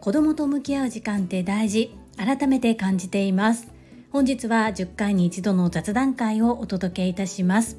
子供と向き合う時間って大事。改めて感じています。本日は10回に一度の雑談会をお届けいたします。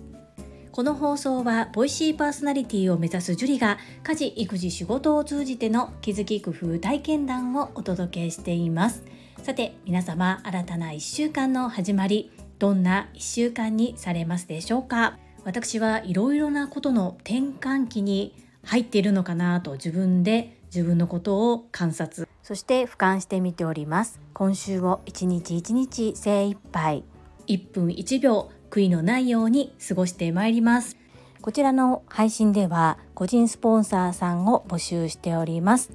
この放送はボイシーパーソナリティを目指すジュリが家事育児仕事を通じての気づき工夫体験談をお届けしています。さて皆様新たな1週間の始まりどんな1週間にされますでしょうか？私はいろいろなことの転換期に入っているのかなと自分で自分のことを観察。そして俯瞰してみております。今週を一日一日精一杯。1分1秒悔いのないように過ごしてまいります。こちらの配信では個人スポンサーさんを募集しております。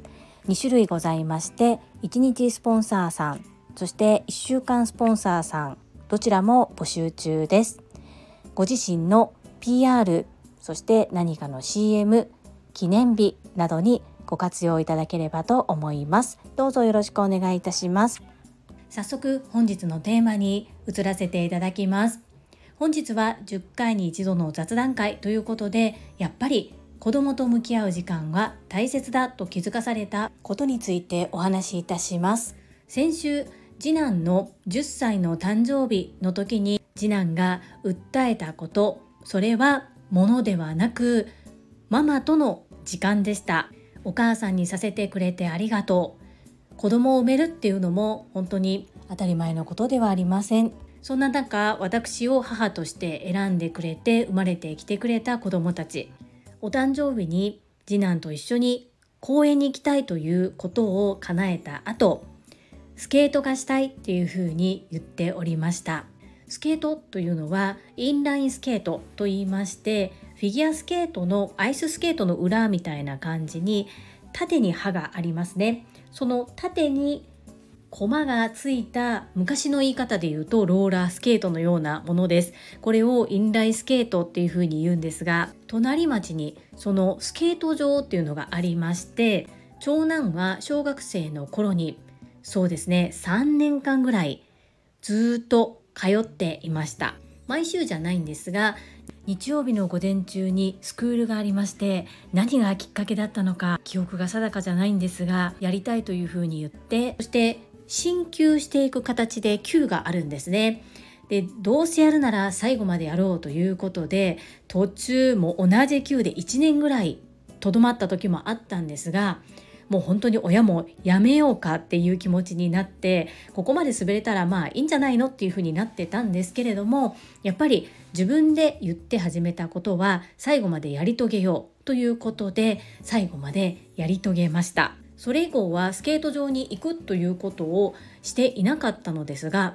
2種類ございまして1日スポンサーさんそして1週間スポンサーさんどちらも募集中ですご自身の PR そして何かの CM 記念日などにご活用いただければと思います。どうぞよろしくお願いいたします。早速本日のテーマに移らせていただきます。本日は10回に一度の雑談会ということでやっぱり子供と向き合う時間は大切だと気づかされたことについてお話しいたします。先週次男の10歳の誕生日の時に次男が訴えたことそれはものではなくママとの時間でした。お母さんにさせてくれてありがとう。子供を産めるっていうのも本当に当たり前のことではありません。そんな中私を母として選んでくれて生まれてきてくれた子供たち。お誕生日に次男と一緒に公園に行きたいということを叶えた後スケートがしたいっていうふうに言っておりました。スケートというのはインラインスケートと言いましてフィギュアスケートのアイススケートの裏みたいな感じに縦に刃がありますね。その縦に駒がついた昔の言い方で言うとローラースケートのようなものです。これをインラインスケートっていう風に言うんですが隣町にそのスケート場っていうのがありまして長男は小学生の頃にそうですね3年間ぐらいずっと通っていました毎週じゃないんですが日曜日の午前中にスクールがありまして何がきっかけだったのか記憶が定かじゃないんですがやりたいというふうに言ってそして進級していく形で級があるんですね。でどうせやるなら最後までやろうということで途中も同じ級で1年ぐらいとどまった時もあったんですがもう本当に親もやめようかっていう気持ちになってここまで滑れたらまあいいんじゃないのっていうふうになってたんですけれどもやっぱり自分で言って始めたことは最後までやり遂げようということで最後までやり遂げました。それ以降はスケート場に行くということをしていなかったのですが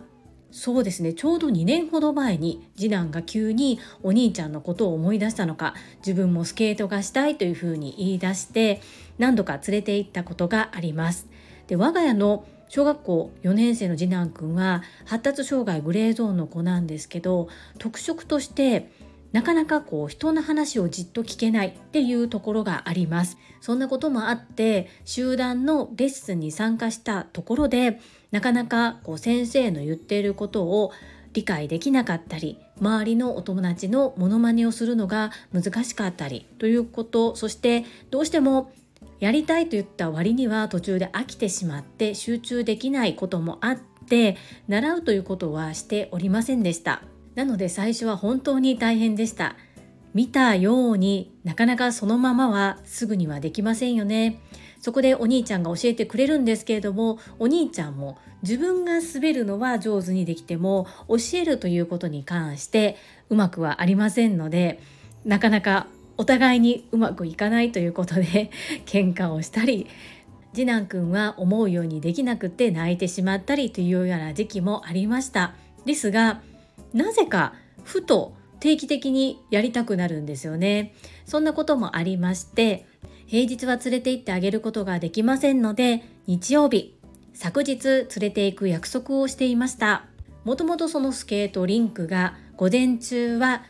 そうですねちょうど2年ほど前に次男が急にお兄ちゃんのことを思い出したのか自分もスケートがしたいというふうに言い出して何度か連れて行ったことがあります。で我が家の小学校4年生の次男くんは発達障害グレーゾーンの子なんですけど特色としてなかなかこう人の話をじっと聞けないっていうところがあります。そんなこともあって集団のレッスンに参加したところでなかなかこう先生の言っていることを理解できなかったり周りのお友達のモノマネをするのが難しかったりということそしてどうしてもやりたいと言った割には途中で飽きてしまって集中できないこともあって習うということはしておりませんでした。なので最初は本当に大変でした見たようになかなかそのままはすぐにはできませんよねそこでお兄ちゃんが教えてくれるんですけれどもお兄ちゃんも自分が滑るのは上手にできても教えるということに関してうまくはありませんのでなかなかお互いにうまくいかないということで喧嘩をしたり次男くんは思うようにできなくて泣いてしまったりというような時期もありました。ですがなぜかふと定期的にやりたくなるんですよね。そんなこともありまして平日は連れて行ってあげることができませんので日曜日昨日連れて行く約束をしていました。もともとそのスケートリンクが午前中は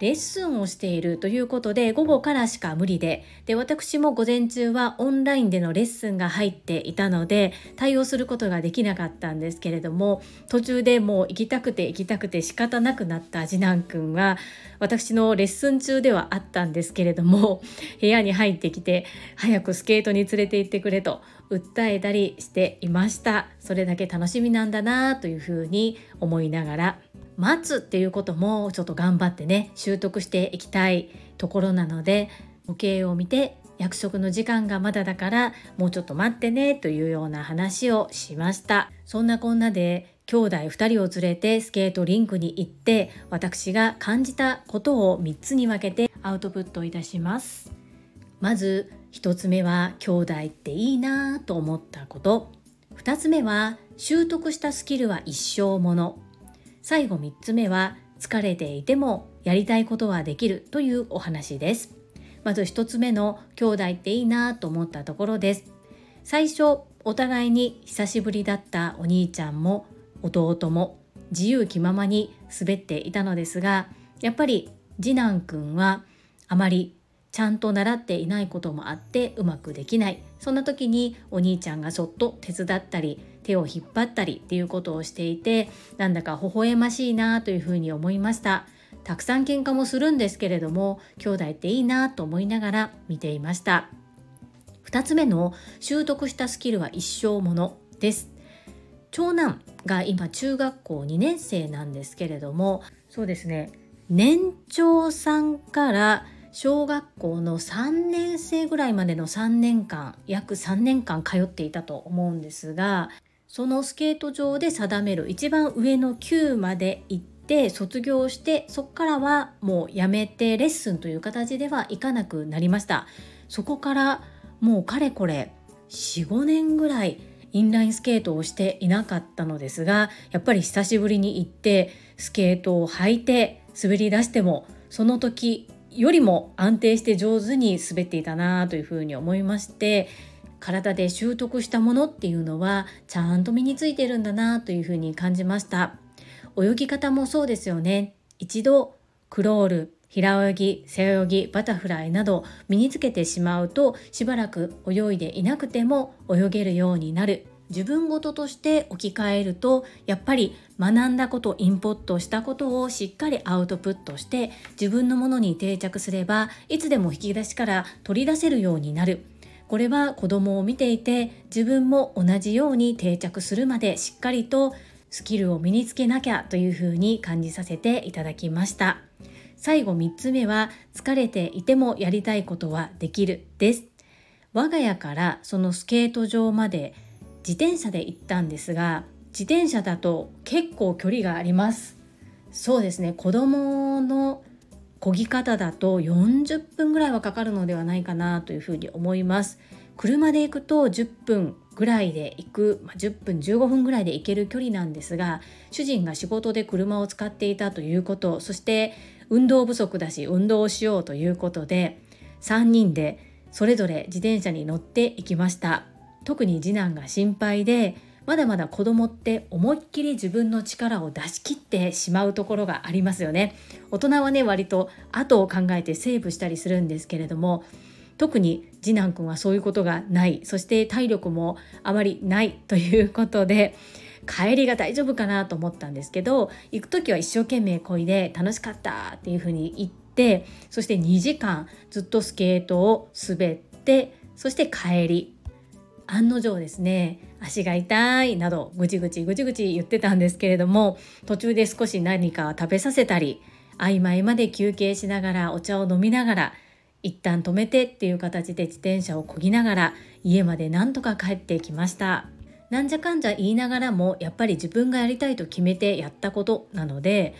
レッスンをしているということで午後からしか無理で。で私も午前中はオンラインでのレッスンが入っていたので対応することができなかったんですけれども途中でもう行きたくて行きたくて仕方なくなった次男くんは私のレッスン中ではあったんですけれども部屋に入ってきて早くスケートに連れて行ってくれと訴えたりしていました。それだけ楽しみなんだなというふうに思いながら待つっていうこともちょっと頑張ってね習得していきたいところなので時計を見て約束の時間がまだだからもうちょっと待ってねというような話をしました。そんなこんなで兄弟2人を連れてスケートリンクに行って私が感じたことを3つに分けてアウトプットいたします。まず1つ目は兄弟っていいなと思ったこと。2つ目は習得したスキルは一生もの。最後3つ目は疲れていてもやりたいことはできるというお話です。まず1つ目の兄弟っていいなと思ったところです。最初お互いに久しぶりだったお兄ちゃんも弟も自由気ままに滑っていたのですがやっぱり次男くんはあまりちゃんと習っていないこともあってうまくできない。そんな時にお兄ちゃんがそっと手伝ったり手を引っ張ったりっていうことをしていてなんだか微笑ましいなというふうに思いました。たくさん喧嘩もするんですけれども兄弟っていいなと思いながら見ていました。2つ目の習得したスキルは一生ものです。長男が今中学校2年生なんですけれどもそうですね。年長さんから小学校の3年生ぐらいまでの3年間約3年間通っていたと思うんですがそのスケート場で定める一番上の級まで行って卒業してそこからはもうやめてレッスンという形ではいかなくなりました。そこからもうかれこれ45年ぐらいインラインスケートをしていなかったのですがやっぱり久しぶりに行ってスケートを履いて滑り出してもその時よりも安定して上手に滑っていたなというふうに思いまして体で習得したものっていうのはちゃんと身についてるんだなというふうに感じました。泳ぎ方もそうですよね。一度クロール平泳ぎ背泳ぎバタフライなど身につけてしまうとしばらく泳いでいなくても泳げるようになる。自分事として置き換えるとやっぱり学んだことインポットしたことをしっかりアウトプットして自分のものに定着すればいつでも引き出しから取り出せるようになる。これは子供を見ていて自分も同じように定着するまでしっかりとスキルを身につけなきゃというふうに感じさせていただきました。最後3つ目は疲れていてもやりたいことはできるです。我が家からそのスケート場まで自転車で行ったんですが自転車だと結構距離があります。そうですね。子供の漕ぎ方だと40分ぐらいはかかるのではないかなというふうに思います。車で行くと10分ぐらいで行く、まあ、10分15分ぐらいで行ける距離なんですが主人が仕事で車を使っていたということそして運動不足だし運動をしようということで3人でそれぞれ自転車に乗っていきました。特に次男が心配でまだまだ子供って思いっきり自分の力を出し切ってしまうところがありますよね。大人はね割と後を考えてセーブしたりするんですけれども特に次男くんはそういうことがない。そして体力もあまりないということで帰りが大丈夫かなと思ったんですけど行く時は一生懸命こいで楽しかったっていうふうに言ってそして2時間ずっとスケートを滑ってそして帰り。案の定ですね足が痛いなどぐちぐちぐちぐち言ってたんですけれども途中で少し何か食べさせたり曖昧まで休憩しながらお茶を飲みながら一旦止めてっていう形で自転車をこぎながら家までなんとか帰ってきました。なんじゃかんじゃ言いながらもやっぱり自分がやりたいと決めてやったことなので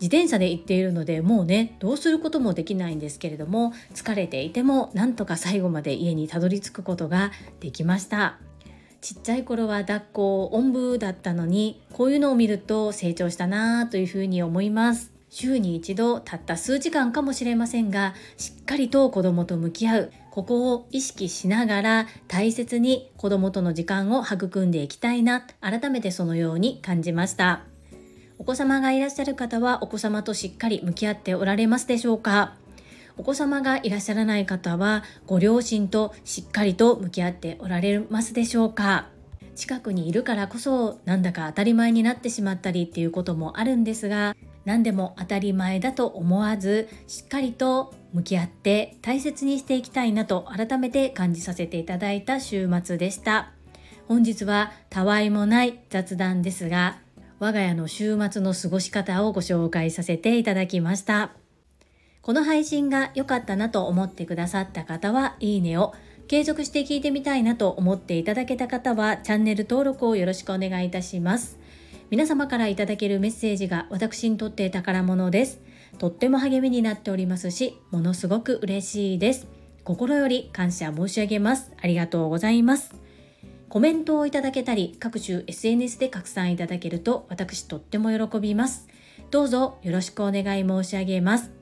自転車で行っているのでもうねどうすることもできないんですけれども疲れていてもなんとか最後まで家にたどり着くことができました。ちっちゃい頃は抱っこおんぶだったのにこういうのを見ると成長したなというふうに思います。週に一度たった数時間かもしれませんがしっかりと子供と向き合う。ここを意識しながら大切に子供との時間を育んでいきたいな。改めてそのように感じました。お子様がいらっしゃる方はお子様としっかり向き合っておられますでしょうか？お子様がいらっしゃらない方はご両親としっかりと向き合っておられますでしょうか？近くにいるからこそなんだか当たり前になってしまったりっていうこともあるんですが何でも当たり前だと思わずしっかりと向き合って大切にしていきたいなと改めて感じさせていただいた週末でした。本日はたわいもない雑談ですが我が家の週末の過ごし方をご紹介させていただきました。この配信が良かったなと思ってくださった方はいいねを継続して聞いてみたいなと思っていただけた方はチャンネル登録をよろしくお願いいたします皆様からいただけるメッセージが私にとって宝物です。とっても励みになっておりますし、ものすごく嬉しいです。心より感謝申し上げます。ありがとうございます。コメントをいただけたり、各種 SNS で拡散いただけると私とっても喜びます。どうぞよろしくお願い申し上げます。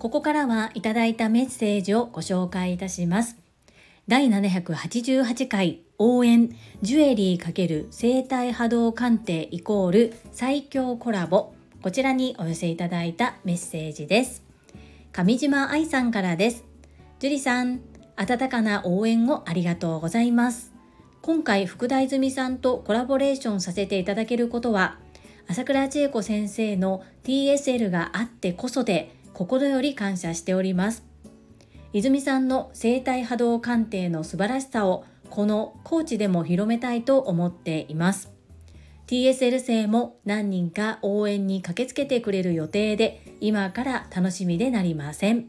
ここからはいただいたメッセージをご紹介いたします。第788回応援ジュエリー×生体波動鑑定イコール最強コラボ。こちらにお寄せいただいたメッセージです。上島愛さんからです。樹里さん温かな応援をありがとうございます。今回福田泉さんとコラボレーションさせていただけることは朝倉千恵子先生の TSL があってこそで心より感謝しております。泉さんの生体波動鑑定の素晴らしさをこの高知でも広めたいと思っています。TSL 生も何人か応援に駆けつけてくれる予定で今から楽しみでなりません。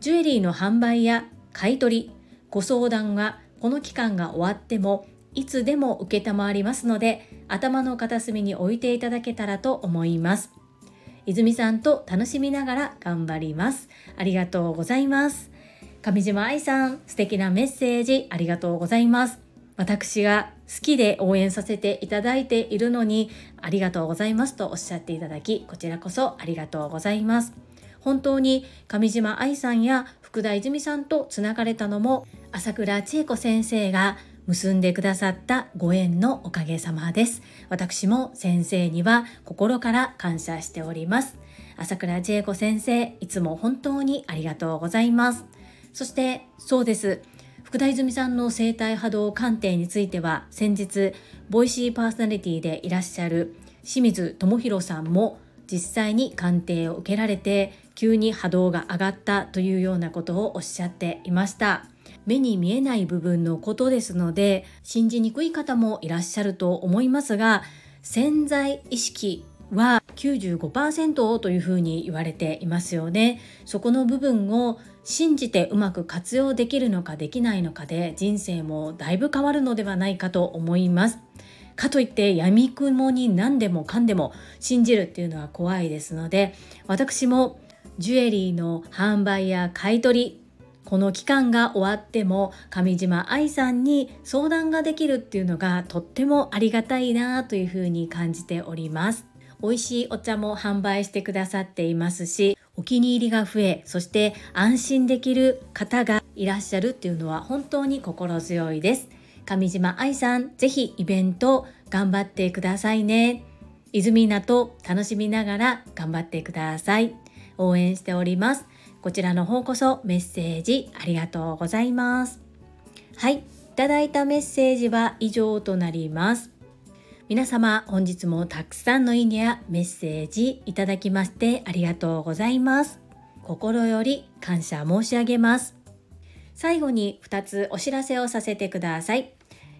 ジュエリーの販売や買い取りご相談はこの期間が終わってもいつでも承りますので頭の片隅に置いていただけたらと思います。泉さんと楽しみながら頑張りますありがとうございます上島愛さん、素敵なメッセージありがとうございます。私が好きで応援させていただいているのに、ありがとうございますとおっしゃっていただき、こちらこそありがとうございます。本当に上島愛さんや福田泉さんとつながれたのも、朝倉千恵子先生が結んでくださったご縁のおかげさまです。私も先生には心から感謝しております。朝倉千恵子先生、いつも本当にありがとうございます。そしてそうです福田泉さんの生体波動鑑定については先日ボイシーパーソナリティでいらっしゃる清水智弘さんも実際に鑑定を受けられて急に波動が上がったというようなことをおっしゃっていました目に見えない部分のことですので信じにくい方もいらっしゃると思いますが潜在意識は95%というふうに言われていますよねそこの部分を信じてうまく活用できるのかできないのかで人生もだいぶ変わるのではないかと思います。かといって闇雲に何でもかんでも信じるっていうのは怖いですので私もジュエリーの販売や買い取りこの期間が終わっても上島愛さんに相談ができるっていうのがとってもありがたいなというふうに感じております。美味しいお茶も販売してくださっていますしお気に入りが増えそして安心できる方がいらっしゃるっていうのは本当に心強いです。上島愛さんぜひイベント頑張ってくださいね。泉名と楽しみながら頑張ってください。応援しております。こちらの方こそメッセージありがとうございます。はいいただいたメッセージは以上となります。皆様本日もたくさんのいいねやメッセージいただきましてありがとうございます。心より感謝申し上げます。最後に2つお知らせをさせてください。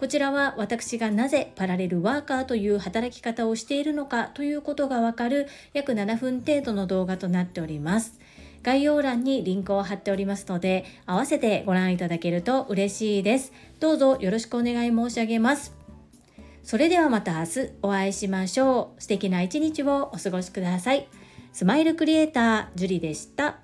こちらは私がなぜパラレルワーカーという働き方をしているのかということがわかる約7分程度の動画となっております。概要欄にリンクを貼っておりますので、合わせてご覧いただけると嬉しいです。どうぞよろしくお願い申し上げます。それではまた明日お会いしましょう素敵な一日をお過ごしくださいスマイルクリエイタージュリでした